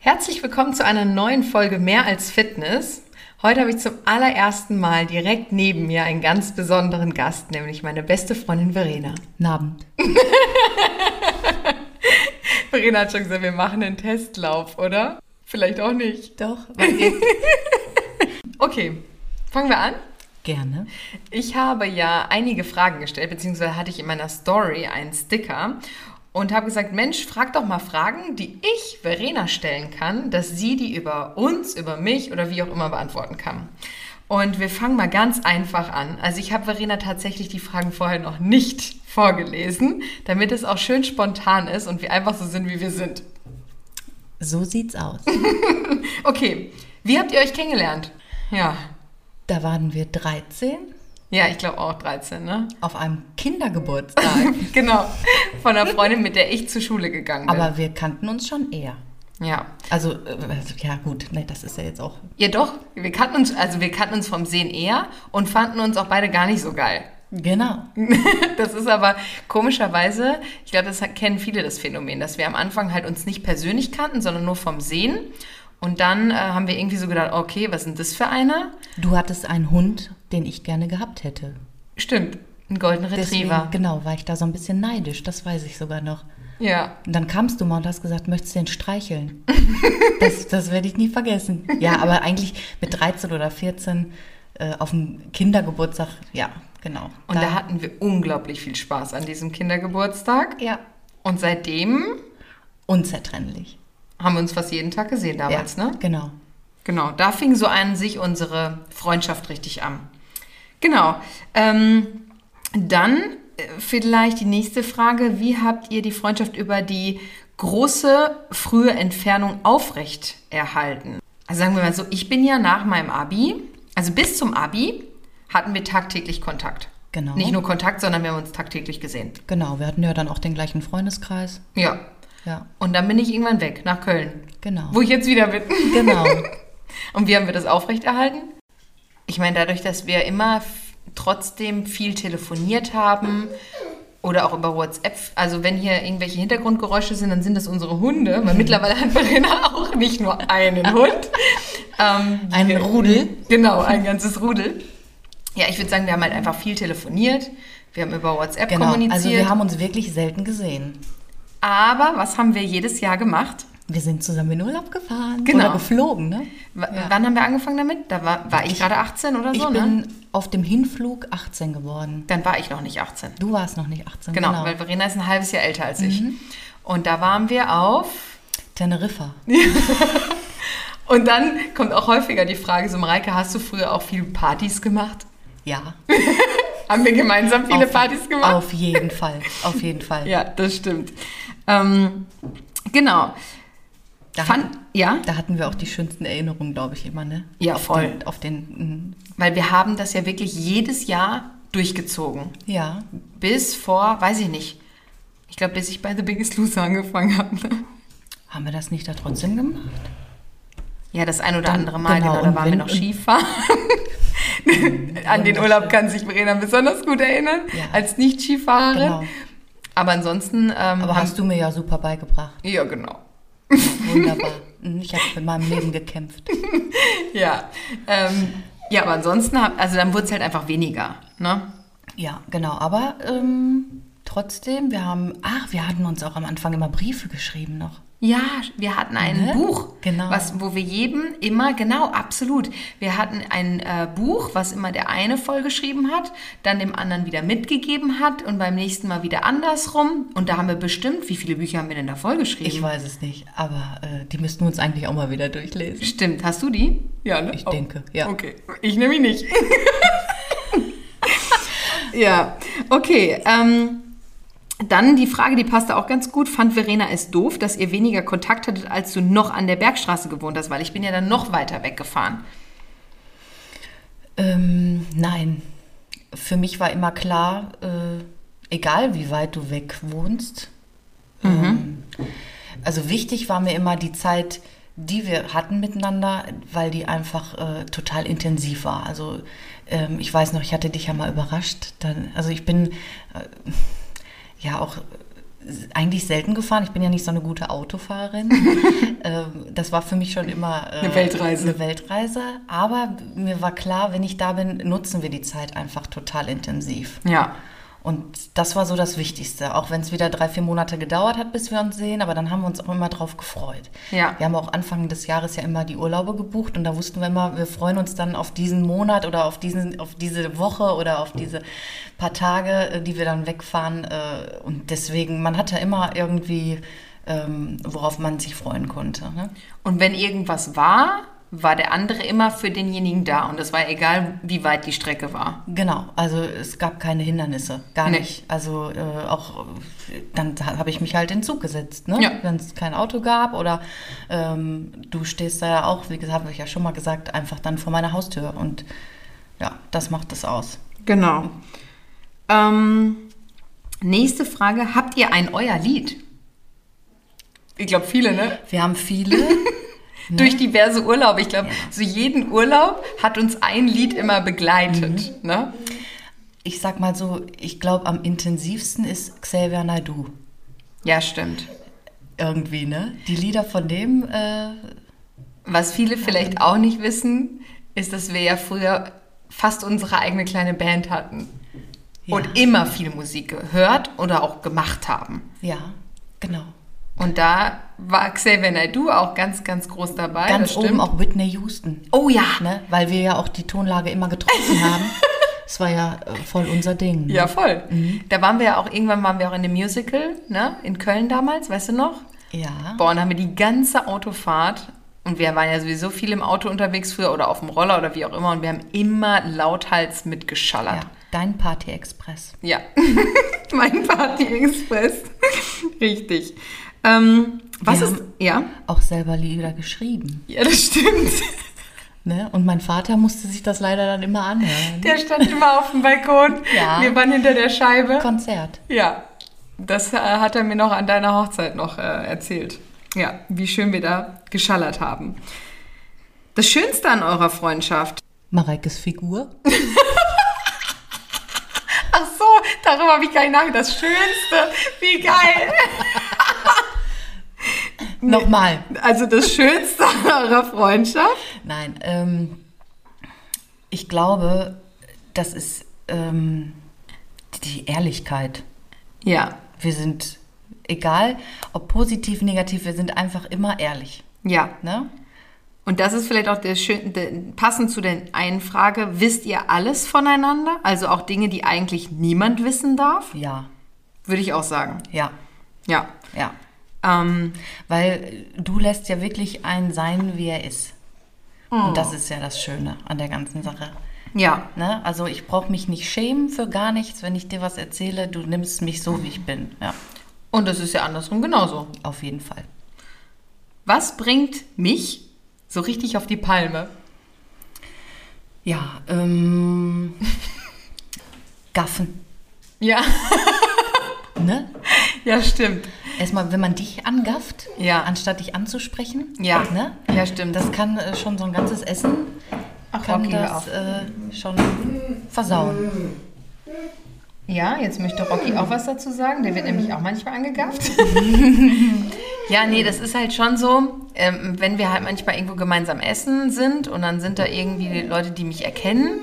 Herzlich willkommen zu einer neuen Folge Mehr als Fitness. Heute habe ich zum allerersten Mal direkt neben mir einen ganz besonderen Gast, nämlich meine beste Freundin Verena. Abend. Verena hat schon gesagt, wir machen einen Testlauf, oder? Vielleicht auch nicht. Doch. Okay, fangen wir an. Gerne. Ich habe ja einige Fragen gestellt, beziehungsweise hatte ich in meiner Story einen Sticker und habe gesagt, Mensch, frag doch mal Fragen, die ich Verena stellen kann, dass sie die über uns, über mich oder wie auch immer beantworten kann. Und wir fangen mal ganz einfach an. Also ich habe Verena tatsächlich die Fragen vorher noch nicht vorgelesen, damit es auch schön spontan ist und wir einfach so sind, wie wir sind. So sieht's aus. Okay, wie habt ihr euch kennengelernt? Ja, Da waren wir 13 ja, ich glaube auch 13, ne? auf einem Kindergeburtstag. genau, von einer Freundin, mit der ich zur Schule gegangen bin. Aber wir kannten uns schon eher. ja. Also, äh, ja gut, nee, das ist ja jetzt auch. Ja, doch. Wir kannten uns, also wir kannten uns vom Sehen eher und fanden uns auch beide gar nicht so geil. Genau. Das ist aber komischerweise, ich glaube, das kennen viele das Phänomen, dass wir am Anfang halt uns nicht persönlich kannten, sondern nur vom Sehen. Und dann äh, haben wir irgendwie so gedacht, okay, was denn das für eine? Du hattest einen Hund, den ich gerne gehabt hätte. Stimmt, ein Golden Deswegen, Retriever. genau, war ich da so ein bisschen neidisch, das weiß ich sogar noch. Ja. Und dann kamst du mal und hast gesagt, möchtest du den streicheln? das das werde ich nie vergessen. Ja, aber eigentlich mit 13 oder 14 äh, auf dem Kindergeburtstag, ja, genau. Und da, hatten wir unglaublich viel Spaß an diesem Kindergeburtstag. ja, Und seitdem unzertrennlich. haben wir uns fast jeden Tag gesehen damals, ja, ne? Genau. Genau, da fing so an sich unsere Freundschaft richtig an. Genau. Ähm, dann äh, vielleicht die nächste Frage. Wie habt ihr die Freundschaft über die große frühe Entfernung aufrecht erhalten? Also sagen wir mal so, ich bin ja nach meinem Abi, also bis zum Abi, hatten wir tagtäglich Kontakt. Genau. Nicht nur Kontakt, sondern wir haben uns tagtäglich gesehen. Genau, wir hatten ja dann auch den gleichen Freundeskreis. Ja. Ja, Und dann bin ich irgendwann weg, nach Köln. genau. Wo ich jetzt wieder bin. Genau. Und wie haben wir das aufrechterhalten? Ich meine, dadurch, dass wir immer trotzdem viel telefoniert haben oder auch über WhatsApp, also wenn hier irgendwelche Hintergrundgeräusche sind, dann sind das unsere Hunde, weil mittlerweile hat Verena auch nicht nur einen Hund. Ähm, Ein Rudel. Genau, ein ganzes Rudel. Ja, ich würde sagen, wir haben halt einfach viel telefoniert. Wir haben über WhatsApp Genau. kommuniziert. Also wir haben uns wirklich selten gesehen. aber was haben wir jedes Jahr gemacht? Wir sind zusammen in Urlaub gefahren. Genau. Oder geflogen, ne? W Wann haben wir angefangen damit? Da war, war ich, gerade 18 oder Ich so, ne? bin auf dem Hinflug 18 geworden. Dann war ich noch nicht 18. Du warst noch nicht 18, Genau, genau. weil Verena ist ein halbes Jahr älter als Mhm. ich. Und da waren wir auf. Teneriffa. Und dann kommt auch häufiger die Frage: So, Mareike, hast du früher auch viele Partys gemacht? Ja. Haben wir gemeinsam viele auf, Partys gemacht? Auf jeden Fall. Auf jeden Fall. Ja, das stimmt. Ähm, genau. Da, Fand, hatten, ja, da hatten wir auch die schönsten Erinnerungen, glaube ich, immer, ne? Ja, auf voll. Den, auf den, mm, weil wir haben das ja wirklich jedes Jahr durchgezogen. ja. Bis vor, weiß ich nicht. Ich glaube, bis ich bei The Biggest Loser angefangen habe. Ne? Haben wir das nicht da trotzdem gemacht? Ja, das ein oder Dann- andere Mal, genau, genau, da waren wir noch Skifahren. An den Urlaub kann sich Verena besonders gut erinnern, Ja. als Nicht-Skifahrerin. Genau. Aber ansonsten. Ähm, Aber hast du mir ja super beigebracht. Ja, genau. Wunderbar. Mhm, Ich habe in meinem Leben gekämpft. Ja. Ähm, ja, aber ansonsten, hab, also dann wurde es halt einfach weniger. Ne? Ja, genau. Aber ähm, trotzdem, wir haben, ach, wir hatten uns auch am Anfang immer Briefe geschrieben noch. Ja, wir hatten ein Ne? Buch, Genau. was, wo wir jedem immer, genau, absolut. Wir hatten ein äh, Buch, was immer der eine vollgeschrieben hat, dann dem anderen wieder mitgegeben hat und beim nächsten Mal wieder andersrum. Und da haben wir bestimmt, wie viele Bücher haben wir denn da vollgeschrieben? Ich weiß es nicht, aber äh, die müssten wir uns eigentlich auch mal wieder durchlesen. Stimmt, hast du die? Ja, ne? Ich denke, ja. Okay, ich nämlich nicht. ja, okay. Ähm, dann die Frage, die passte auch ganz gut. Fand Verena es doof, dass ihr weniger Kontakt hattet, als du noch an der Bergstraße gewohnt hast? Weil ich bin ja dann noch weiter weggefahren. Ähm, nein, für mich war immer klar, äh, egal wie weit du weg wohnst. Ähm, also wichtig war mir immer die Zeit, die wir hatten miteinander, weil die einfach äh, total intensiv war. Also ähm, ich weiß noch, ich hatte dich ja mal überrascht. Dann, also ich bin äh, ja auch eigentlich selten gefahren. Ich bin ja nicht so eine gute Autofahrerin. Ähm, das war für mich schon immer äh, Eine Weltreise. Eine Weltreise. Aber mir war klar, wenn ich da bin, nutzen wir die Zeit einfach total intensiv. Ja. Und das war so das Wichtigste, auch wenn es wieder drei, vier Monate gedauert hat, bis wir uns sehen, aber dann haben wir uns auch immer drauf gefreut. Ja. Wir haben auch Anfang des Jahres ja immer die Urlaube gebucht und da wussten wir immer, wir freuen uns dann auf diesen Monat oder auf, diesen, auf diese Woche oder auf diese paar Tage, äh, die wir dann wegfahren. äh, Und deswegen, man hatte immer irgendwie, ähm, worauf man sich freuen konnte. Ne? Und wenn irgendwas war, war der andere immer für denjenigen da. Und es war egal, wie weit die Strecke war. Genau, also es gab keine Hindernisse, gar Nee. nicht. Also äh, auch äh, dann habe ich mich halt in den Zug gesetzt, ne? Ja. wenn es kein Auto gab oder ähm, du stehst da ja auch, wie gesagt, habe ich ja schon mal gesagt, einfach dann vor meiner Haustür und ja, das macht es aus. Genau. Ähm, nächste Frage. Habt ihr ein euer Lied? Ich glaube, viele, ne? Wir haben viele, Durch diverse Urlaube. Ich glaube, so jeden Urlaub hat uns ein Lied immer begleitet. Ne? ich sag mal so, ich glaube am intensivsten ist Xavier Naidoo Ja, stimmt. irgendwie, ne? Die Lieder von dem, äh, Was viele vielleicht auch nicht wissen, ist, dass wir ja früher fast unsere eigene kleine Band hatten. Ja. Und immer viel Musik gehört oder auch gemacht haben. ja, genau. Und da war Xavier Naidoo auch ganz, ganz groß dabei. Ganz oben stimmt. auch Whitney Houston. Oh ja. ne? weil wir ja auch die Tonlage immer getroffen haben. Das war ja äh, voll unser Ding. ne? Ja, voll. Mhm. Da waren wir ja auch, irgendwann waren wir auch in dem Musical, ne? In Köln damals, weißt du noch? Ja. Boah, und dann haben wir die ganze Autofahrt, und wir waren ja sowieso viel im Auto unterwegs früher oder auf dem Roller oder wie auch immer, und wir haben immer lauthals ja. mitgeschallert. Dein Party Express. Ja. mein Party Express. Richtig. Ähm, was Wir ist. Ja? Auch selber Lieder geschrieben. Ja, das stimmt. Ne? Und mein Vater musste sich das leider dann immer anhören. Der stand immer auf dem Balkon. Ja. Wir waren hinter der Scheibe. Konzert. Ja, das äh, hat er mir noch an deiner Hochzeit noch äh, erzählt. Ja, wie schön wir da geschallert haben. Das Schönste an eurer Freundschaft. Mareikes Figur. Ach so, darüber habe ich gar nicht nachgedacht. Das Schönste. Wie geil. Nochmal. Also das Schönste eurer Freundschaft. Nein, ähm, ich glaube, das ist ähm, die Ehrlichkeit. Ja, Wir sind, egal ob positiv, negativ, wir sind einfach immer ehrlich. ja. Ne? Und das ist vielleicht auch der schön, der, passend zu der einen Frage. Wisst ihr alles voneinander? Also auch Dinge, die eigentlich niemand wissen darf? Ja, Würde ich auch sagen. ja, Ja. ja. Ähm, Weil du lässt ja wirklich einen sein, wie er ist. Und das ist ja das Schöne an der ganzen Sache. ja. Ne? Also ich brauche mich nicht schämen für gar nichts, wenn ich dir was erzähle. Du nimmst mich so, wie ich bin. Ja, Und das ist ja andersrum genauso. auf jeden Fall. Was bringt mich so richtig auf die Palme? Ja, ähm, Gaffen. Ja, Ne? ja, stimmt. Erstmal, wenn man dich angafft, Ja. anstatt dich anzusprechen. Ja. Ne? Ja, stimmt. Das kann äh, schon so ein ganzes Essen Ach, kann das auf. äh, schon versauen. Ja, jetzt möchte Rocky auch was dazu sagen. Der wird nämlich auch manchmal angegafft. ja, nee, das ist halt schon so, ähm, wenn wir halt manchmal irgendwo gemeinsam essen sind und dann sind da irgendwie Leute, die mich erkennen.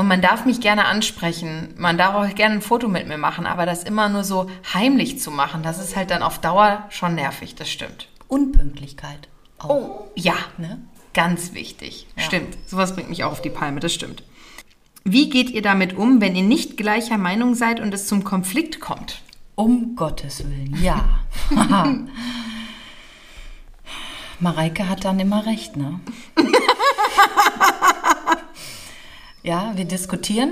Und man darf mich gerne ansprechen. Man darf auch gerne ein Foto mit mir machen, aber das immer nur so heimlich zu machen, das ist halt dann auf Dauer schon nervig, das stimmt. Unpünktlichkeit. Auch. Oh, ja, Ne? Ganz wichtig. Ja. Stimmt. Sowas bringt mich auch auf die Palme, das stimmt. Wie geht ihr damit um, wenn ihr nicht gleicher Meinung seid und es zum Konflikt kommt? Um Gottes Willen, ja. Mareike hat dann immer recht, ne? ja, wir diskutieren.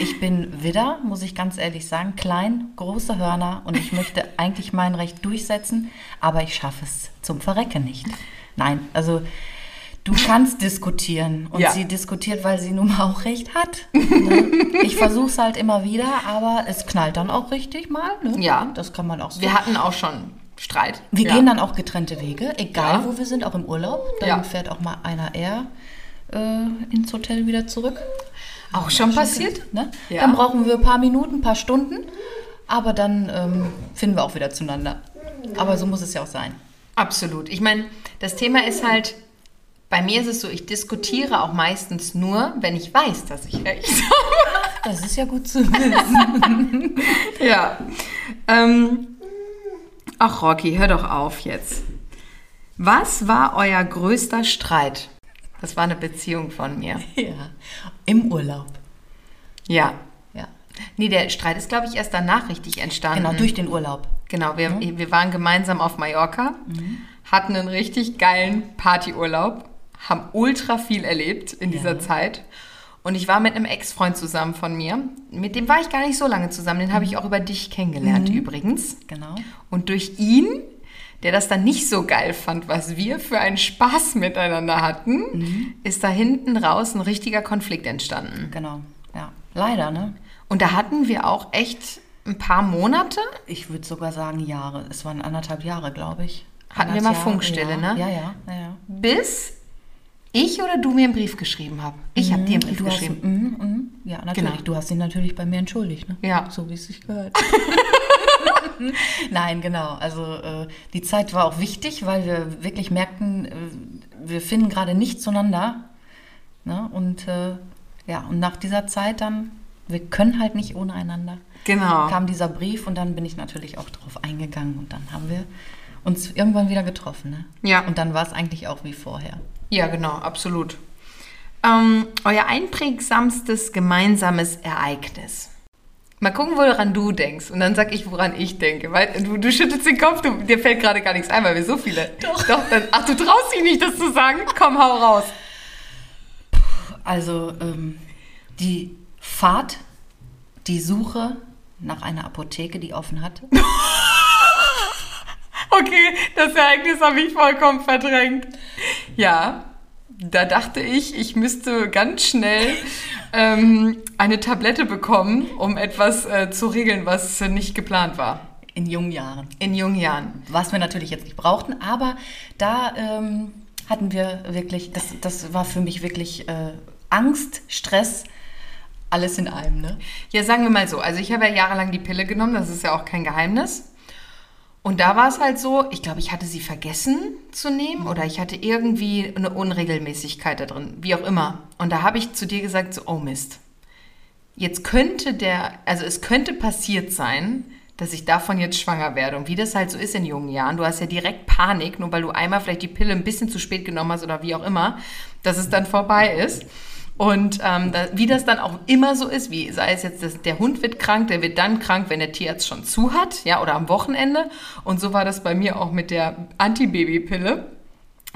Ich bin Widder, muss ich ganz ehrlich sagen, klein, große Hörner und ich möchte eigentlich mein Recht durchsetzen, aber ich schaffe es zum Verrecken nicht. Nein, also du kannst diskutieren und Ja. sie diskutiert, weil sie nun mal auch recht hat. Ne? Ich versuche es halt immer wieder, aber es knallt dann auch richtig mal. Ne? Ja. Das kann man auch so. Wir hatten auch schon Streit. Wir ja. gehen dann auch getrennte Wege, egal Ja. wo wir sind, auch im Urlaub. Dann fährt auch mal einer eher äh, ins Hotel wieder zurück. Auch schon passiert? Ne? Ja. Dann brauchen wir ein paar Minuten, ein paar Stunden. Aber dann ähm, finden wir auch wieder zueinander. Aber so muss es ja auch sein. Absolut. Ich meine, das Thema ist halt, bei mir ist es so, ich diskutiere auch meistens nur, wenn ich weiß, dass ich recht habe. Das ist ja gut zu wissen. ja. Ähm, ach, Rocky, hör doch auf jetzt. Was war euer größter Streit? Das war eine Beziehung von mir. Ja. Im Urlaub. Ja. Ja. Nee, der Streit ist, glaube ich, erst danach richtig entstanden. Genau, durch den Urlaub. Genau, wir, wir waren gemeinsam auf Mallorca, hatten einen richtig geilen Partyurlaub, haben ultra viel erlebt in dieser Ja. Zeit. Und ich war mit einem Ex-Freund zusammen von mir. Mit dem war ich gar nicht so lange zusammen. Den habe ich auch über dich kennengelernt übrigens. Genau. Und durch ihn, der das dann nicht so geil fand, was wir für einen Spaß miteinander hatten, ist da hinten raus ein richtiger Konflikt entstanden. Genau. Ja. Leider, ne? Und da hatten wir auch echt ein paar Monate. Ich würde sogar sagen Jahre. Es waren anderthalb Jahre, glaube ich. Hatten wir mal Jahre, Funkstille, ja. ne? Ja, ja, ja. ja. bis ich oder du mir einen Brief geschrieben habe. Ich habe dir einen Brief Du hast, geschrieben. mhm, mhm. Ja, natürlich. Genau. Du hast ihn natürlich bei mir entschuldigt, ne? Ja. So wie es sich gehört. Nein, genau. Also äh, die Zeit war auch wichtig, weil wir wirklich merkten, äh, wir finden gerade nicht zueinander. Ne? Und äh, ja, und nach dieser Zeit dann, wir können halt nicht ohne einander. Genau. Kam dieser Brief und dann bin ich natürlich auch drauf eingegangen und dann haben wir uns irgendwann wieder getroffen. Ne? Ja. Und dann war es eigentlich auch wie vorher. Ja, genau, absolut. Ähm, euer einprägsamstes gemeinsames Ereignis. Mal gucken, woran du denkst. Und dann sag ich, woran ich denke. Weil du, du schüttelst den Kopf, du, dir fällt gerade gar nichts ein, weil wir so viele. Doch. Doch dann, ach, du traust dich nicht, das zu sagen? Komm, hau raus. Also ähm, die Fahrt, die Suche nach einer Apotheke, die offen hatte. Okay, das Ereignis habe ich vollkommen verdrängt. Ja, da dachte ich, ich müsste ganz schnell ähm, eine Tablette bekommen, um etwas äh, zu regeln, was äh, nicht geplant war. In jungen Jahren. In jungen Jahren. Was wir natürlich jetzt nicht brauchten, aber da ähm, hatten wir wirklich, das, das war für mich wirklich äh, Angst, Stress, alles in einem. Ne? Ja, sagen wir mal so. Also ich habe ja jahrelang die Pille genommen, das ist ja auch kein Geheimnis. Und da war es halt so, ich glaube, ich hatte sie vergessen zu nehmen oder ich hatte irgendwie eine Unregelmäßigkeit da drin, wie auch immer. Und da habe ich zu dir gesagt, so, oh Mist. Jetzt könnte der, also es könnte passiert sein, dass ich davon jetzt schwanger werde. Und wie das halt so ist in jungen Jahren, du hast ja direkt Panik, nur weil du einmal vielleicht die Pille ein bisschen zu spät genommen hast oder wie auch immer, dass es dann vorbei ist. Und ähm, da, wie das dann auch immer so ist, wie sei es jetzt, das, der Hund wird krank, der wird dann krank, wenn der Tierarzt schon zu hat, ja, oder am Wochenende. Und so war das bei mir auch mit der Antibabypille.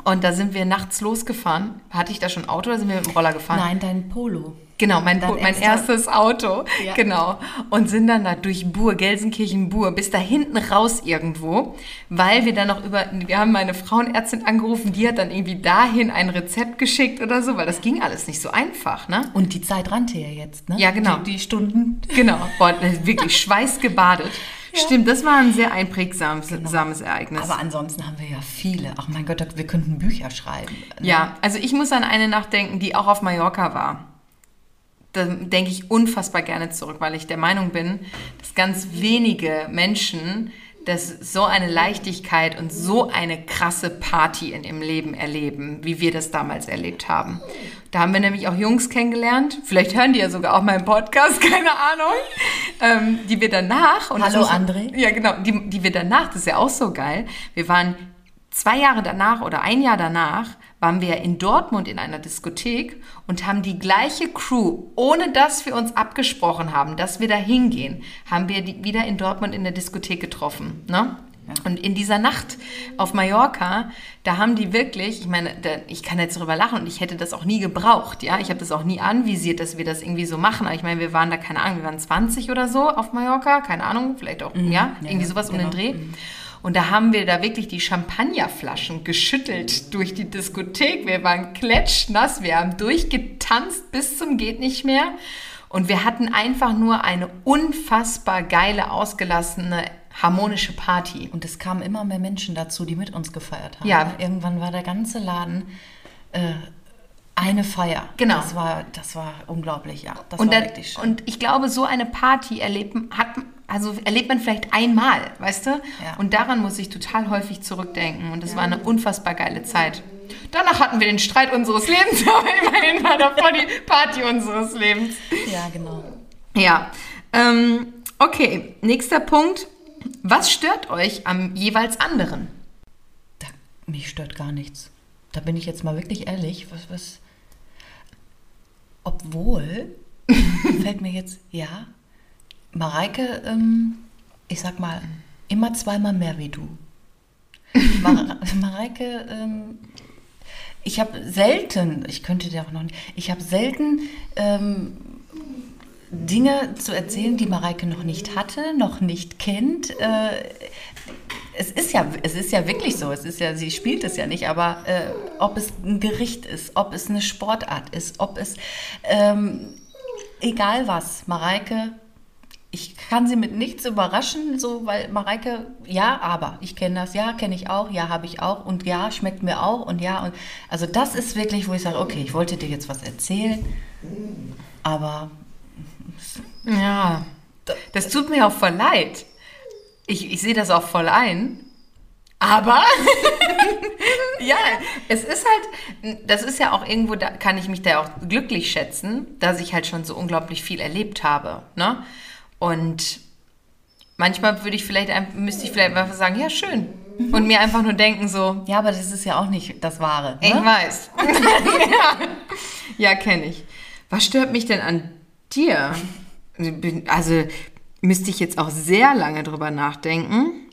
Und da sind wir nachts losgefahren. Hatte ich da schon Auto oder sind wir mit dem Roller gefahren? Nein, dein Polo. Genau, mein, Dein mein erster- erstes Auto. Ja. Genau. Und sind dann da durch Bur, Gelsenkirchen-Bur, bis da hinten raus irgendwo, weil wir dann noch über, wir haben meine Frauenärztin angerufen, die hat dann irgendwie dahin ein Rezept geschickt oder so, weil das ging alles nicht so einfach, ne? Und die Zeit rannte ja jetzt, ne? Ja, genau. Die, die Stunden. Genau. Boah, wirklich schweißgebadet. Stimmt, das war ein sehr einprägsames sames Ereignis. Aber ansonsten haben wir ja viele. Ach mein Gott, wir könnten Bücher schreiben. ne? Ja, also ich muss an eine Nacht denken, die auch auf Mallorca war. Da denke ich unfassbar gerne zurück, weil ich der Meinung bin, dass ganz wenige Menschen das so eine Leichtigkeit und so eine krasse Party in ihrem Leben erleben, wie wir das damals erlebt haben. Da haben wir nämlich auch Jungs kennengelernt, vielleicht hören die ja sogar auch meinen Podcast, keine Ahnung, ähm, die wir danach... Und Hallo, André. Ja, genau, die, die wir danach, das ist ja auch so geil, wir waren zwei Jahre danach oder ein Jahr danach waren wir in Dortmund in einer Diskothek und haben die gleiche Crew, ohne dass wir uns abgesprochen haben, dass wir da hingehen, haben wir die wieder in Dortmund in der Diskothek getroffen. Ne? Und in dieser Nacht auf Mallorca, da haben die wirklich, ich meine, da, ich kann jetzt darüber lachen und ich hätte das auch nie gebraucht, ja. Ich habe das auch nie anvisiert, dass wir das irgendwie so machen. Aber ich meine, wir waren da, keine Ahnung, wir waren 20 oder so auf Mallorca, keine Ahnung, vielleicht auch, ja, irgendwie sowas um den genau. Dreh. Und da haben wir da wirklich die Champagnerflaschen geschüttelt durch die Diskothek. Wir waren klatschnass, wir haben durchgetanzt bis zum geht nicht mehr. Und wir hatten einfach nur eine unfassbar geile, ausgelassene, harmonische Party. Und es kamen immer mehr Menschen dazu, die mit uns gefeiert haben. Ja. Irgendwann war der ganze Laden äh, eine Feier. Genau. Das war, das war unglaublich, ja. Das Und, war schön. und ich glaube, so eine Party erleben hat, also erlebt man vielleicht einmal, weißt du? Ja. Und daran muss ich total häufig zurückdenken. Und das war eine unfassbar geile Zeit. Danach hatten wir den Streit unseres Lebens, aber immerhin war davor die Party unseres Lebens. Ja, genau. Ja. Ähm, okay, nächster Punkt. Was stört euch am jeweils anderen? Da, mich stört gar nichts. Da bin ich jetzt mal wirklich ehrlich. Was, was. Obwohl, fällt mir jetzt, ja, Mareike, ähm, ich sag mal, immer zweimal mehr wie du. Mar Mareike, ähm, ich habe selten, ich könnte dir auch noch nicht, ich habe selten ähm, Dinge zu erzählen, die Mareike noch nicht hatte, noch nicht kennt. Äh, es ist ja, es ist ja wirklich so. Es ist ja, sie spielt es ja nicht, aber äh, ob es ein Gericht ist, ob es eine Sportart ist, ob es ähm, egal was, Mareike. Ich kann sie mit nichts überraschen, so weil Mareike, ja, aber ich kenne das, ja, kenne ich auch, ja, habe ich auch und ja, schmeckt mir auch und ja und also das ist wirklich, wo ich sage, okay, ich wollte dir jetzt was erzählen, aber Ja, das tut mir auch voll leid. Ich, ich sehe das auch voll ein. Aber ja, es ist halt, das ist ja auch irgendwo, da kann ich mich da auch glücklich schätzen, dass ich halt schon so unglaublich viel erlebt habe. Ne? Und manchmal würde ich vielleicht, müsste ich vielleicht einfach sagen, ja, schön. Und mir einfach nur denken so, ja, aber das ist ja auch nicht das Wahre. ich Ne? weiß. ja, ja kenne ich. Was stört mich denn an dir? Also müsste ich jetzt auch sehr lange drüber nachdenken.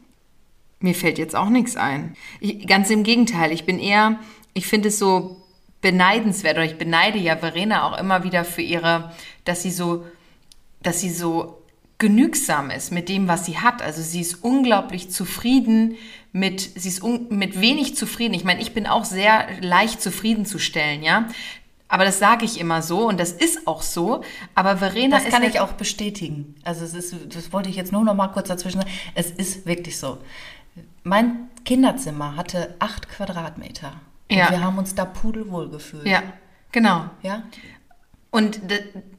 Mir fällt jetzt auch nichts ein. Ich, ganz im Gegenteil, ich bin eher, ich finde es so beneidenswert oder ich beneide ja Verena auch immer wieder für ihre, dass sie so, dass sie so genügsam ist mit dem, was sie hat. Also sie ist unglaublich zufrieden mit, sie ist mit wenig zufrieden. Ich meine, ich bin auch sehr leicht zufriedenzustellen, ja. Aber das sage ich immer so und das ist auch so. Aber Verena Das ist kann halt- ich auch bestätigen. Also es ist, das wollte ich jetzt nur noch mal kurz dazwischen sagen. Es ist wirklich so. Mein Kinderzimmer hatte acht Quadratmeter. Und Ja. wir haben uns da pudelwohl gefühlt. Ja, genau. Ja? Und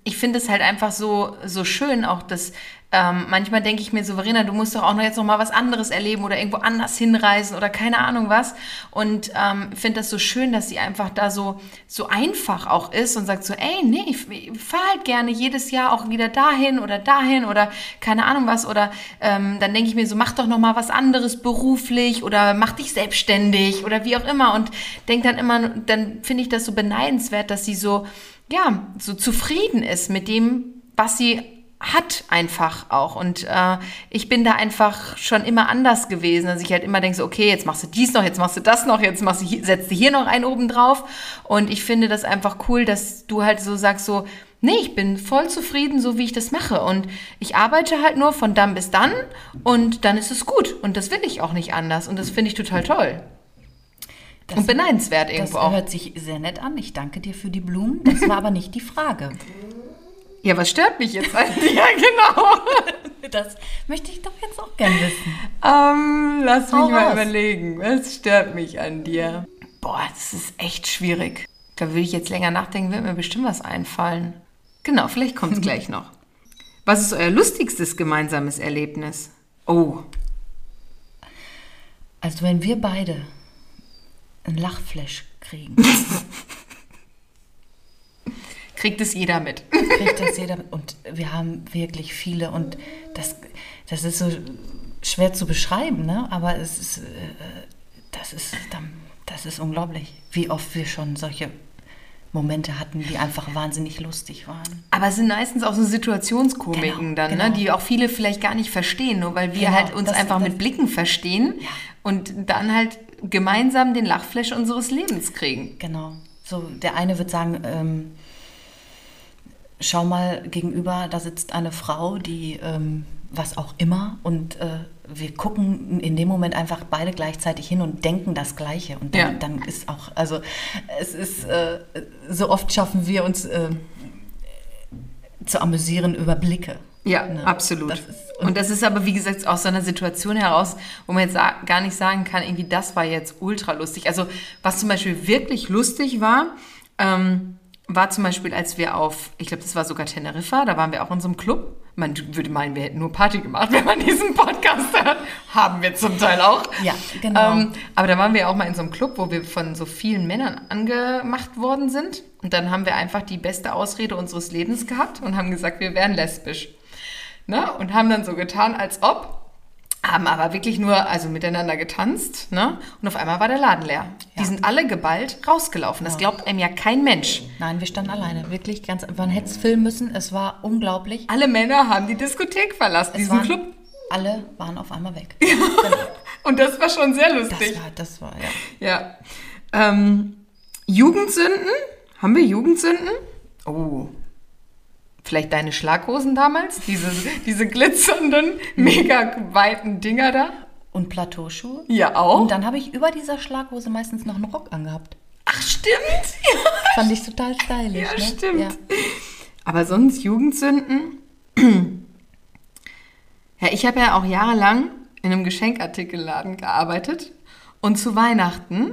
ich finde es halt einfach so, so schön, auch dass ähm, manchmal denke ich mir so, du musst doch auch noch jetzt noch mal was anderes erleben oder irgendwo anders hinreisen oder keine Ahnung was. Und ähm, finde das so schön, dass sie einfach da so, so einfach auch ist und sagt so, ey, nee, ich, ich fahre halt gerne jedes Jahr auch wieder dahin oder dahin oder keine Ahnung was. Oder ähm, dann denke ich mir so, mach doch noch mal was anderes beruflich oder mach dich selbstständig oder wie auch immer. Und denke dann immer, dann finde ich das so beneidenswert, dass sie so ja, so zufrieden ist mit dem, was sie hat einfach auch. Und äh, ich bin da einfach schon immer anders gewesen, dass ich halt immer denke, so, okay, jetzt machst du dies noch, jetzt machst du das noch, jetzt machst du hier, setzt du hier noch einen oben drauf. Und ich finde das einfach cool, dass du halt so sagst, so, nee, ich bin voll zufrieden, so wie ich das mache. Und ich arbeite halt nur von dann bis dann und dann ist es gut. Und das will ich auch nicht anders. Und das finde ich total toll. Das, und beneidenswert das irgendwo auch. hört sich sehr nett an. Ich danke dir für die Blumen. Das war aber nicht die Frage. Ja, was stört mich jetzt an dir? Genau. Das möchte ich doch jetzt auch gern wissen. Ähm, lass mich Hau mal raus. überlegen. Was stört mich an dir? Boah, das ist echt schwierig. Da würde ich jetzt länger nachdenken, wird mir bestimmt was einfallen. Genau, vielleicht kommt es gleich noch. Was ist euer lustigstes gemeinsames Erlebnis? Oh, Also wenn wir beide ein Lachflash kriegen, kriegt es jeder mit. kriegt das jeder. Und wir haben wirklich viele. Und das, das ist so schwer zu beschreiben, ne? aber es ist, äh, das, ist, das ist unglaublich, wie oft wir schon solche Momente hatten, die einfach wahnsinnig lustig waren. Aber es sind meistens auch so Situationskomiken Genau, dann, genau. ne, die auch viele vielleicht gar nicht verstehen, nur weil wir Genau, halt uns das- einfach das- mit Blicken verstehen Ja. und dann halt gemeinsam den Lachflash unseres Lebens kriegen. Genau. So, der eine wird sagen, ähm, schau mal gegenüber, da sitzt eine Frau, die ähm, was auch immer und äh, wir gucken in dem Moment einfach beide gleichzeitig hin und denken das Gleiche. Und dann, Ja. dann ist auch, also es ist, äh, so oft schaffen wir uns äh, zu amüsieren über Blicke. Ja, Ne? absolut. Das ist- und, das ist aber, wie gesagt, aus so einer Situation heraus, wo man jetzt gar nicht sagen kann, irgendwie das war jetzt ultra lustig. Also was zum Beispiel wirklich lustig war, ähm, war zum Beispiel, als wir auf, ich glaube, das war sogar Teneriffa, da waren wir auch in so einem Club Man würde meinen, wir hätten nur Party gemacht, wenn man diesen Podcast hört. Haben wir zum Teil auch. Ja, genau. Ähm, aber da waren wir auch mal in so einem Club, wo wir von so vielen Männern angemacht worden sind. Und dann haben wir einfach die beste Ausrede unseres Lebens gehabt und haben gesagt, wir wären lesbisch. Ne? Und haben dann so getan, als ob haben aber wirklich nur also miteinander getanzt, ne? Und auf einmal war der Laden leer. Die Ja. sind alle geballt rausgelaufen. Das glaubt einem ja kein Mensch. Nein, wir standen alleine. Wirklich ganz. Man hätte es filmen müssen. Es war unglaublich. Alle Männer haben die Diskothek verlassen, Es diesen waren, Club. Alle waren auf einmal weg. Und das war schon sehr Das lustig. war, das war, ja. Ja. Ähm, Jugendsünden? Haben wir Jugendsünden? Oh. Vielleicht deine Schlaghosen damals? Diese, diese glitzernden, mega weiten Dinger da? Und Plateauschuhe. Ja, auch. Und dann habe ich über dieser Schlaghose meistens noch einen Rock angehabt. Ach, stimmt. Fand ich total stylisch. Ja, ne? stimmt. Ja. Aber sonst Jugendsünden? Ja, ich habe ja auch jahrelang in einem Geschenkartikelladen gearbeitet. Und zu Weihnachten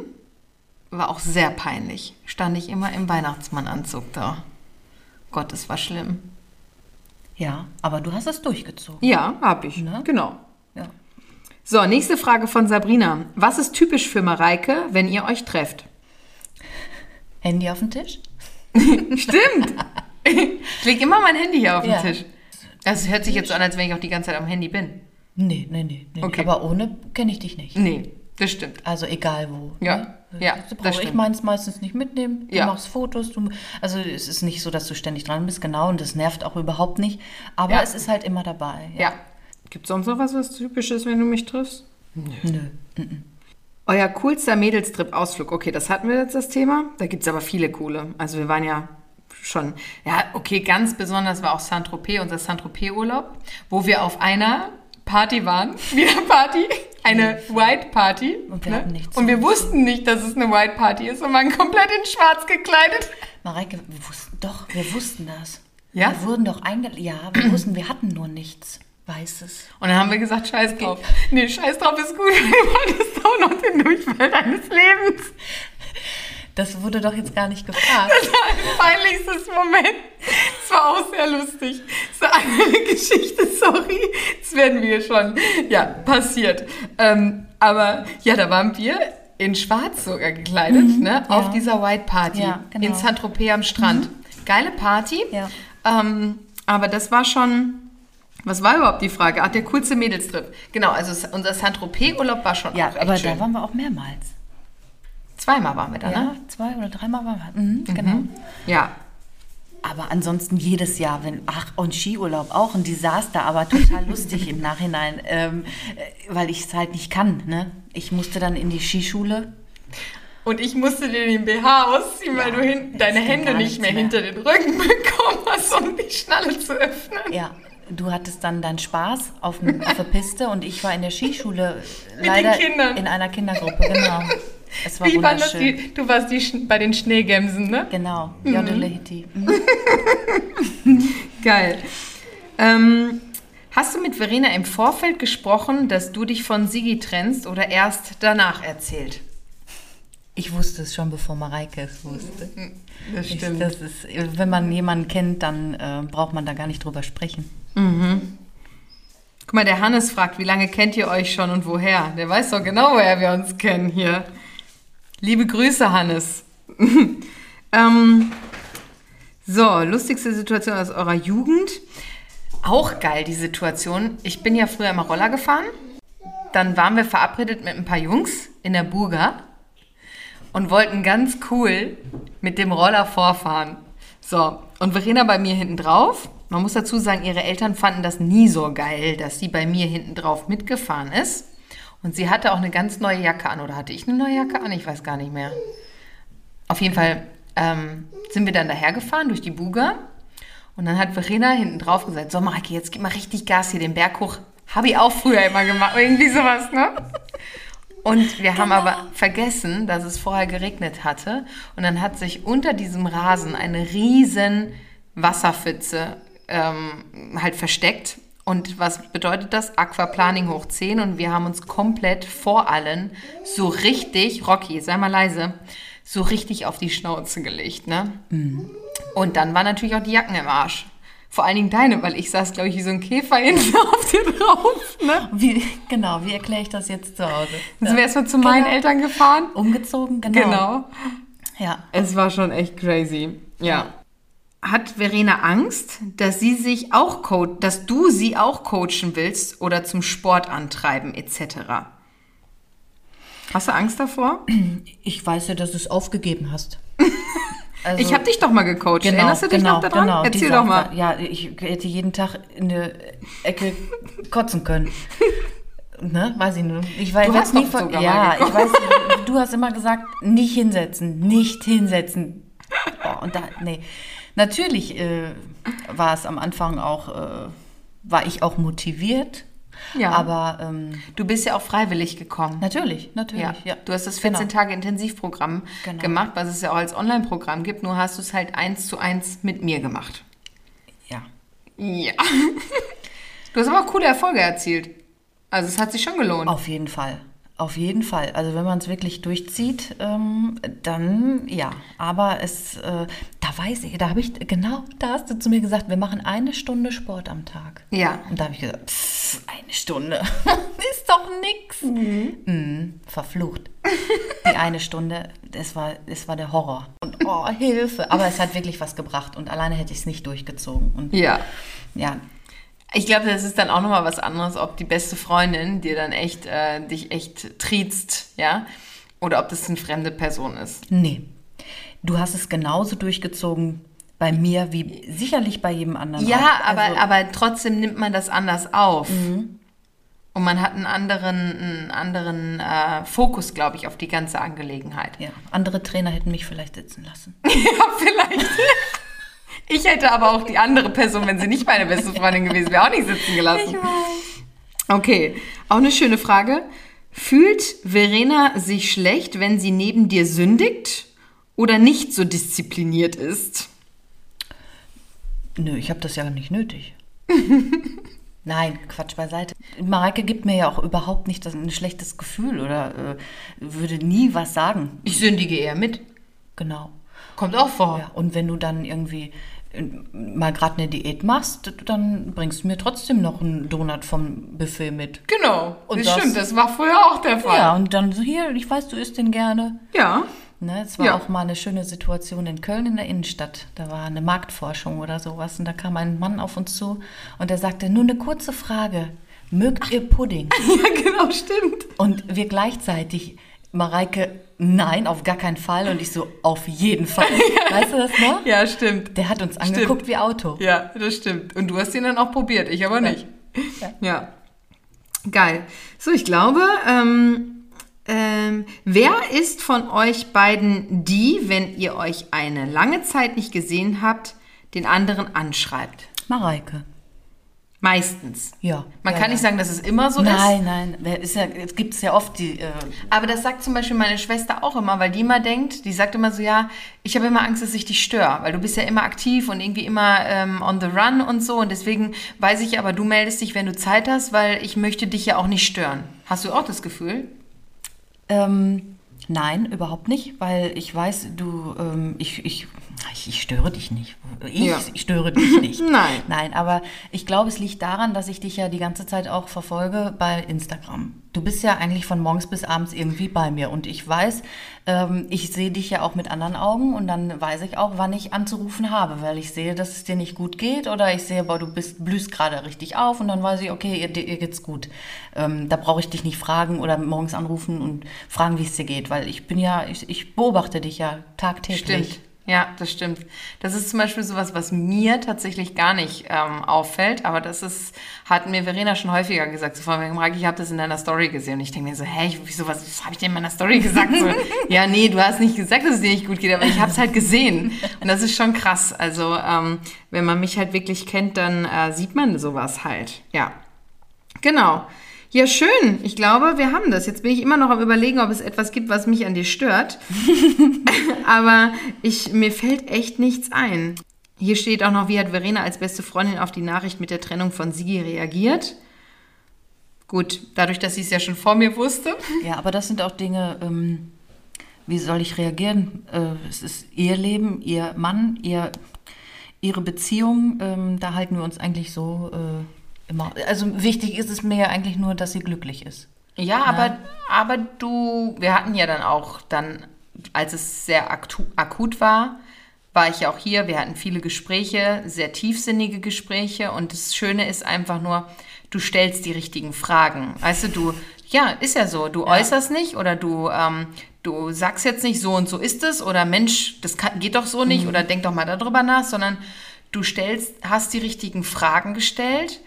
war auch sehr peinlich. Stand ich immer im Weihnachtsmannanzug da. Gott, es war schlimm. ja, aber du hast es durchgezogen. Ja, habe ich. Ne? Genau. Ja. So, nächste Frage von Sabrina. Was ist typisch für Mareike, wenn ihr euch trefft? Handy auf den Tisch? Stimmt. ich lege immer mein Handy hier auf den Ja. Tisch. Das hört sich jetzt so an, als wenn ich auch die ganze Zeit am Handy bin. Nee, nee, nee. nee. Okay. Aber ohne kenne ich dich nicht. Nee, das stimmt. Also egal wo. Ja, ne? Ja, Das das brauche ich meins meistens nicht mitnehmen. Du Ja. machst Fotos. Du, also es ist nicht so, dass du ständig dran bist, genau. Und das nervt auch überhaupt nicht. Aber Ja. es ist halt immer dabei. Ja. Gibt es sonst noch was, was typisch ist, wenn du mich triffst? Nö. Euer coolster Mädelstrip-Ausflug. Okay, das hatten wir jetzt das Thema. Da gibt es aber viele coole. Also wir waren ja schon, ja, okay, ganz besonders war auch Saint-Tropez, unser Saint-Tropez-Urlaub, wo wir auf einer Party waren, wieder Party, eine White Party. Und wir hatten nichts. Und wir wussten nicht, dass es eine White Party ist und waren komplett in schwarz gekleidet. Mareike, wir wussten, doch, wir wussten das. Ja? Wir wurden doch eingeladen. Ja, wir wussten, wir hatten nur nichts Weißes. Und dann haben wir gesagt, scheiß drauf. Nee, scheiß drauf ist gut, weil das ist auch noch den Durchfall deines Lebens. Das wurde doch jetzt gar nicht gefragt. Das war ein peinlichstes Moment. Es war auch sehr lustig. Das war eine Geschichte, sorry. Das werden wir schon, ja, passiert. Ähm, aber ja, da waren wir in schwarz sogar gekleidet, ne, auf ja. dieser White Party Ja, genau. in Saint-Tropez am Strand. Geile Party. Ja. Ähm, aber das war schon, was war überhaupt die Frage? Ach, der coolste Mädelstrip. Genau, also unser Saint-Tropez-Urlaub war schon Ja, aber schön. da waren wir auch mehrmals. Zweimal waren wir da, Ja, ne? zwei oder dreimal waren wir. Mhm, Genau. Ja. Aber ansonsten jedes Jahr, wenn, ach, und Skiurlaub auch ein Desaster, aber total lustig im Nachhinein, ähm, äh, weil ich es halt nicht kann. Ne? Ich musste dann in die Skischule. Und ich musste dir den BH ausziehen, weil Ja, du hin, deine Hände nicht mehr, mehr. hinter den Rücken bekommen hast, um die Schnalle zu öffnen. Ja, du hattest dann deinen Spaß auf, auf der Piste und ich war in der Skischule den leider Kindern. in einer Kindergruppe, genau. Es war Wie waren das die, du warst die, bei den Schneegemsen, ne? Genau, Mhm. Jodelehiti. Geil. Ähm, hast du mit Verena im Vorfeld gesprochen, dass du dich von Sigi trennst oder erst danach erzählt? Ich wusste es schon, bevor Mareike es wusste. Das Ich, das ist, wenn man jemanden kennt, dann äh, braucht man da gar nicht drüber sprechen. Guck mal, der Hannes fragt, wie lange kennt ihr euch schon und woher? Der weiß doch genau, woher wir uns kennen hier. Liebe Grüße, Hannes. ähm, so, lustigste Situation aus eurer Jugend. Auch geil, die Situation. Ich bin ja früher immer Roller gefahren. Dann waren wir verabredet mit ein paar Jungs in der Burga und wollten ganz cool mit dem Roller vorfahren. So, und Verena bei mir hinten drauf. Man muss dazu sagen, ihre Eltern fanden das nie so geil, dass sie bei mir hinten drauf mitgefahren ist. Und sie hatte auch eine ganz neue Jacke an. Oder hatte ich eine neue Jacke an? Ich weiß gar nicht mehr. Auf jeden Fall ähm, sind wir dann dahergefahren durch die Buga. Und dann hat Verena hinten drauf gesagt, so Marike, jetzt gib mal richtig Gas hier den Berg hoch. Habe ich auch früher immer gemacht. Irgendwie sowas, ne? Und wir haben aber vergessen, dass es vorher geregnet hatte. Und dann hat sich unter diesem Rasen eine riesen Wasserpfütze ähm, halt versteckt. Und was bedeutet das? Aquaplaning hoch 10. Und wir haben uns komplett vor allen so richtig, Rocky, sei mal leise, so richtig auf die Schnauze gelegt, ne? Und dann war natürlich auch die Jacken im Arsch. Vor allen Dingen deine, weil ich saß, glaube ich, wie so ein Käfer hinten auf dir drauf. Ne? Wie, genau, wie erkläre ich das jetzt zu Hause? Dann sind wir erstmal zu meinen Genau. Eltern gefahren. Umgezogen, genau. Genau. Ja. Es war schon echt crazy. Ja. Hat Verena Angst, dass sie sich auch co dass du sie auch coachen willst oder zum Sport antreiben etc.? Hast du Angst davor? Ich weiß ja, dass du es aufgegeben hast. Also, ich habe dich doch mal gecoacht. genau, Erinnerst du dich genau, noch daran? Genau, Erzähl doch mal. Ja, ich hätte jeden Tag in der Ecke kotzen können. Ne, weiß ich nur. Ich weiß, Du hast nie sogar Ja, ich weiß, du hast immer gesagt, nicht hinsetzen, nicht hinsetzen. Oh, und da, nee. Natürlich äh, war es am Anfang auch, äh, war ich auch motiviert. Ja. Aber ähm, Du bist ja auch freiwillig gekommen. natürlich, natürlich, Ja. ja. Du hast das 14 Genau. Tage Intensivprogramm Genau. gemacht, was es ja auch als Online-Programm gibt, nur hast du es halt eins zu eins mit mir gemacht. Ja. Ja. Du hast aber auch coole Erfolge erzielt. Also es hat sich schon gelohnt. Auf jeden Fall. Auf jeden Fall. Also wenn man es wirklich durchzieht, ähm, dann ja. Aber es, äh, weiß ich, da habe ich, genau, da hast du zu mir gesagt, wir machen eine Stunde Sport am Tag. Ja. Und da habe ich gesagt, pff, eine Stunde ist doch nix. Mhm, verflucht. Die eine Stunde, es war, es war der Horror. Und oh, Hilfe. Aber es hat wirklich was gebracht und alleine hätte ich es nicht durchgezogen. Und Ja. ja, Ich glaube, das ist dann auch nochmal was anderes, ob die beste Freundin dir dann echt, äh, dich echt triezt, ja, oder ob das eine fremde Person ist. Nee. Du hast es genauso durchgezogen bei mir wie sicherlich bei jedem anderen. Ja, auch. aber, Also, aber trotzdem nimmt man das anders auf. Und man hat einen anderen, einen anderen äh, Fokus, glaube ich, auf die ganze Angelegenheit. ja, andere Trainer hätten mich vielleicht sitzen lassen. Ja, vielleicht. Ich hätte aber auch die andere Person, wenn sie nicht meine beste Freundin gewesen wäre, auch nicht sitzen gelassen. Okay, auch eine schöne Frage. Fühlt Verena sich schlecht, wenn sie neben dir sündigt oder nicht so diszipliniert ist? Nö, ich habe das ja nicht nötig. Nein, Quatsch beiseite. Mareike gibt mir ja auch überhaupt nicht das, ein schlechtes Gefühl oder äh, würde nie was sagen. Ich sündige eher mit. Genau. Kommt auch vor. Ja, und wenn du dann irgendwie äh, mal gerade eine Diät machst, dann bringst du mir trotzdem noch einen Donut vom Buffet mit. Genau. Und das, das- stimmt, das war früher auch der Fall. Ja, und dann so hier, ich weiß, du isst den gerne. Ja. Ne, es war Ja. auch mal eine schöne Situation in Köln in der Innenstadt. Da war eine Marktforschung oder sowas und da kam ein Mann auf uns zu und der sagte, nur eine kurze Frage, mögt ihr Pudding? Ja, genau, stimmt. Und wir gleichzeitig, Mareike, nein, auf gar keinen Fall und ich so, auf jeden Fall. Weißt du das noch? Ja, stimmt. Der hat uns angeguckt wie Auto. Ja, das stimmt. Und du hast ihn dann auch probiert, ich aber nicht. Ja. Geil. So, ich glaube, ähm, ähm, wer ist von euch beiden die, wenn ihr euch eine lange Zeit nicht gesehen habt, den anderen anschreibt? Mareike. Meistens. Ja. Man ja, kann ja. nicht sagen, dass es immer so ist. Nein, nein, ist ja, es gibt es ja oft die, äh, Aber das sagt zum Beispiel meine Schwester auch immer, weil die immer denkt, die sagt immer so, ja, ich habe immer Angst, dass ich dich störe, weil du bist ja immer aktiv und irgendwie immer ähm, on the run und so und deswegen weiß ich aber, du meldest dich, wenn du Zeit hast, weil ich möchte dich ja auch nicht stören. Hast du auch das Gefühl? Ähm, nein, überhaupt nicht, weil ich weiß, du, ähm, ich, ich, ich, ich störe dich nicht. Ich, Ja. ich störe dich nicht. Nein. Nein, aber ich glaube, es liegt daran, dass ich dich ja die ganze Zeit auch verfolge bei Instagram. Du bist ja eigentlich von morgens bis abends irgendwie bei mir und ich weiß, ähm, ich sehe dich ja auch mit anderen Augen und dann weiß ich auch, wann ich anzurufen habe, weil ich sehe, dass es dir nicht gut geht oder ich sehe, boah, du bist, blühst gerade richtig auf und dann weiß ich, okay, ihr, ihr geht's gut. Ähm, da brauche ich dich nicht fragen oder morgens anrufen und fragen, wie es dir geht, weil ich bin ja, ich, ich beobachte dich ja tagtäglich. Stimmt. Ja, das stimmt. Das ist zum Beispiel sowas, was mir tatsächlich gar nicht ähm, auffällt, aber das ist, hat mir Verena schon häufiger gesagt. So wegen, Marc, ich habe das in deiner Story gesehen. Und ich denke mir so, hä, ich, wieso, was, was habe ich denn in meiner Story gesagt? So, ja, nee, du hast nicht gesagt, dass es dir nicht gut geht, aber ich habe es halt gesehen. Und das ist schon krass. Also, ähm, wenn man mich halt wirklich kennt, dann äh, sieht man sowas halt. Ja. Genau. Ja, schön. Ich glaube, wir haben das. Jetzt bin ich immer noch am Überlegen, ob es etwas gibt, was mich an dir stört. Aber ich, mir fällt echt nichts ein. Hier steht auch noch, wie hat Verena als beste Freundin auf die Nachricht mit der Trennung von Sigi reagiert? Gut, dadurch, dass sie es ja schon vor mir wusste. Ja, aber das sind auch Dinge, ähm, wie soll ich reagieren? Äh, es ist ihr Leben, ihr Mann, ihr, ihre Beziehung, ähm, da halten wir uns eigentlich so äh, immer. Also wichtig ist es mir ja eigentlich nur, dass sie glücklich ist. Ja, aber, aber du, wir hatten ja dann auch dann, als es sehr akut war, war ich ja auch hier. Wir hatten viele Gespräche, sehr tiefsinnige Gespräche. Und das Schöne ist einfach nur, du stellst die richtigen Fragen. Weißt du, du, ja, ist ja so. Du Ja. äußerst nicht oder du, ähm, du sagst jetzt nicht, so und so ist es oder Mensch, das kann, geht doch so nicht oder denk doch mal darüber nach, sondern du stellst, hast die richtigen Fragen gestellt,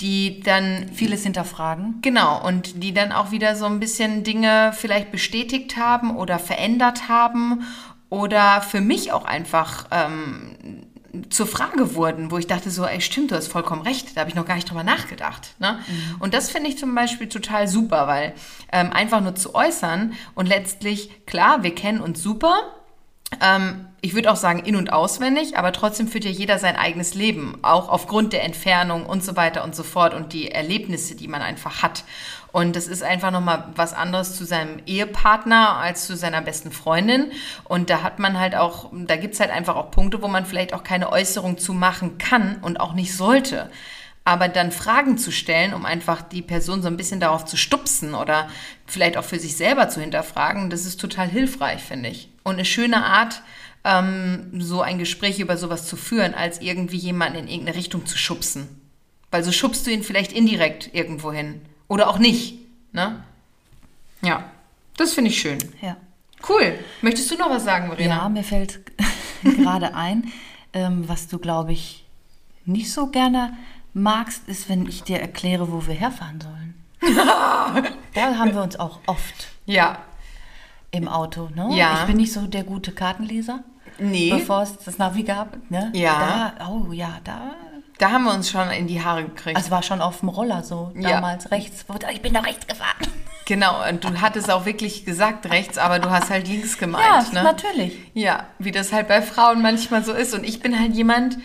die dann Vieles hinterfragen. Genau, und die dann auch wieder so ein bisschen Dinge vielleicht bestätigt haben oder verändert haben oder für mich auch einfach ähm, zur Frage wurden, wo ich dachte so, ey, stimmt, du hast vollkommen recht, da habe ich noch gar nicht drüber nachgedacht. Ne? Und das finde ich zum Beispiel total super, weil ähm, einfach nur zu äußern und letztlich, klar, wir kennen uns super, ähm, ich würde auch sagen in- und auswendig, aber trotzdem führt ja jeder sein eigenes Leben, auch aufgrund der Entfernung und so weiter und so fort und die Erlebnisse, die man einfach hat. Und das ist einfach nochmal was anderes zu seinem Ehepartner als zu seiner besten Freundin. Und da hat man halt auch, da gibt es halt einfach auch Punkte, wo man vielleicht auch keine Äußerung zu machen kann und auch nicht sollte. Aber dann Fragen zu stellen, um einfach die Person so ein bisschen darauf zu stupsen oder vielleicht auch für sich selber zu hinterfragen, das ist total hilfreich, finde ich. Und eine schöne Art, ähm, so ein Gespräch über sowas zu führen, als irgendwie jemanden in irgendeine Richtung zu schubsen. Weil so schubst du ihn vielleicht indirekt irgendwo hin. Oder auch nicht. Ne? Ja, das finde ich schön. Ja. Cool. Möchtest du noch was sagen, Verena? Ja, mir fällt gerade ein, ähm, was du, glaube ich, nicht so gerne magst, ist, wenn ich dir erkläre, wo wir herfahren sollen. da haben wir uns auch oft Ja. Im Auto. Ne? Ja. Ich bin nicht so der gute Kartenleser. Nee. Bevor es das Navi gab. Ne? Ja. Da, oh ja, da. Da haben wir uns schon in die Haare gekriegt. Also war schon auf dem Roller so, Ja. damals rechts. Ich bin doch rechts gefahren. genau, und du hattest auch wirklich gesagt rechts, aber du hast halt links gemeint. Ja, ne? natürlich. Ja, wie das halt bei Frauen manchmal so ist. Und ich bin halt jemand,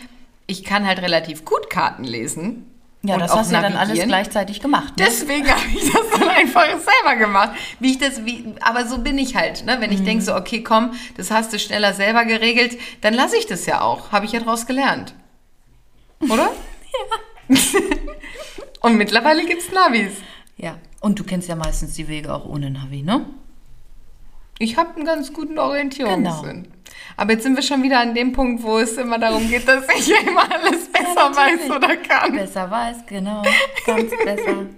ich kann halt relativ gut Karten lesen. Ja, das hast du ja dann alles gleichzeitig gemacht. Ne? Deswegen habe ich das dann einfach selber gemacht. Wie ich das, wie, aber so bin ich halt, ne? Wenn ich denke so, okay, komm, das hast du schneller selber geregelt, dann lasse ich das ja auch. Habe ich ja draus gelernt. Oder? ja. Und mittlerweile gibt's Navis. Ja. Und du kennst ja meistens die Wege auch ohne Navi, ne? Ich habe einen ganz guten Orientierungssinn. Aber jetzt sind wir schon wieder an dem Punkt, wo es immer darum geht, dass ich ja immer alles besser natürlich. weiß oder kann. Besser weiß, genau. Ganz besser.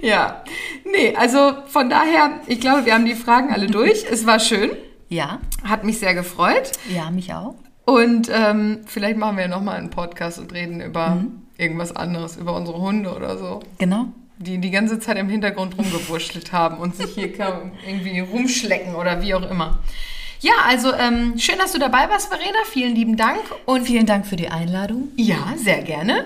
Ja. Nee, also von daher, ich glaube, wir haben die Fragen alle durch. Es war schön. Ja, Hat mich sehr gefreut. ja, mich auch. Und ähm, vielleicht machen wir ja nochmal einen Podcast und reden über irgendwas anderes, über unsere Hunde oder so. Genau. Die die ganze Zeit im Hintergrund rumgewurschtelt haben und sich hier irgendwie rumschlecken oder wie auch immer. Ja, also ähm, schön, dass du dabei warst, Verena. Vielen lieben Dank. Und Vielen Dank für die Einladung. ja, sehr gerne.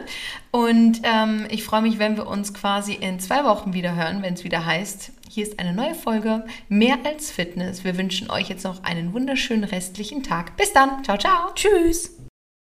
Und ähm, ich freue mich, wenn wir uns quasi in zwei Wochen wieder hören, wenn es wieder heißt, hier ist eine neue Folge, mehr als Fitness. Wir wünschen euch jetzt noch einen wunderschönen restlichen Tag. Bis dann. Ciao, ciao. Tschüss.